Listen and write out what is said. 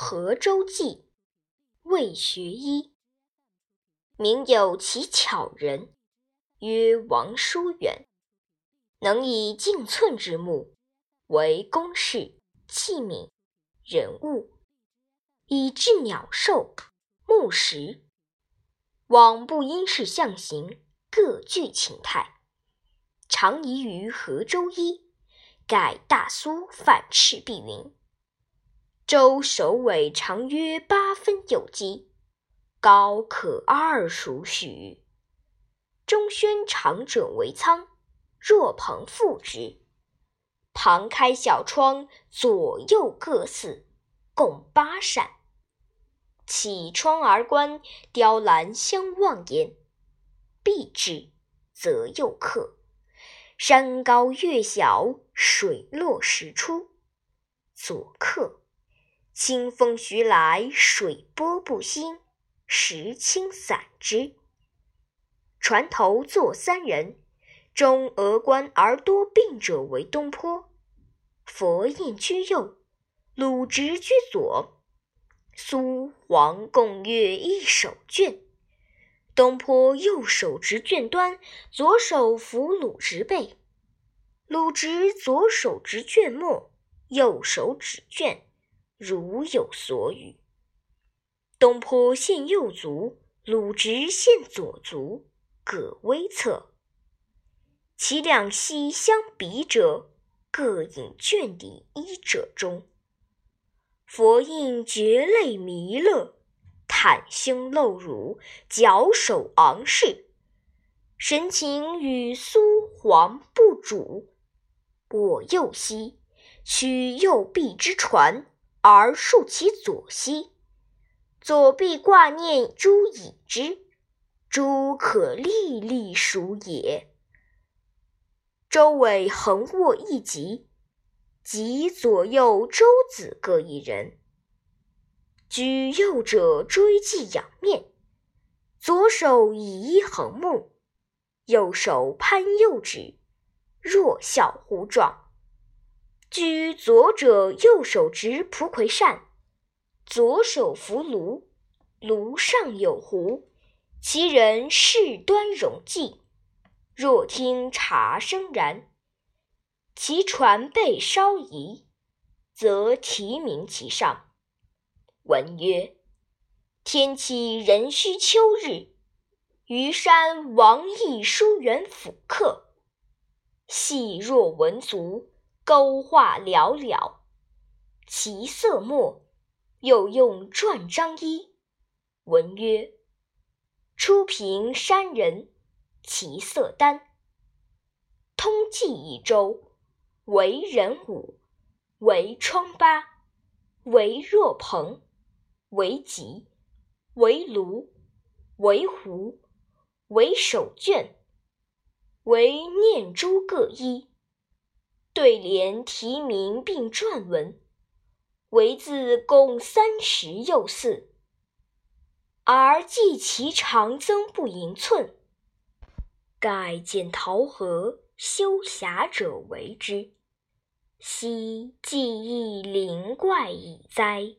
河州记》魏学医。名有其巧人，曰王叔远，能以径寸之木为公事、器皿、人物，以治鸟兽、木石，往不因事象形，各具情态。常宜于河州一，盖大苏反赤壁云。周首尾长约八分有基，高可二黍许。中轩长者为仓，若棚覆之。旁开小窗，左右各四，共八扇。启窗而观，雕栏相望焉。壁之，则右客。山高月小，水落石出。左客。清风徐来，水波不兴，石青散之。船头坐三人，中峨冠而多病者为东坡。佛印居右，鲁直居左，苏黄共阅一手卷。东坡右手执卷端，左手扶鲁直背；鲁直左手执卷末，右手指卷。如有所语。东坡献右足，鲁直献左足，各微侧。其两膝相比者，各引卷底衣者中。佛印绝泪弥勒，袒胸露乳，矫首昂视，神情与苏黄不主。我右膝取右臂之传。而竖其左膝，左臂挂念诸倚之，诸可历历数也。周尾横卧一极，及左右周子各一人。居右者追记仰面，左手以一横木，右手攀右指，若笑虎状。居左者，右手执蒲葵扇，左手扶炉，炉上有壶，其人事端容髻。若听茶声然，其船背稍移，则题名其上。文曰：天启壬戌秋日，虞山王邑书园甫客，细若蚊足。勾画寥寥，其色墨，又用篆章一。文曰：初平山人，其色丹。通记一周，为人武，为疮疤，为若鹏，为疾，为庐，为胡，为手卷，为念珠各一。对联题名并撰文，为字共三十又四，而计其长增不盈寸。盖见桃河修狭者为之，惜技艺灵怪矣哉！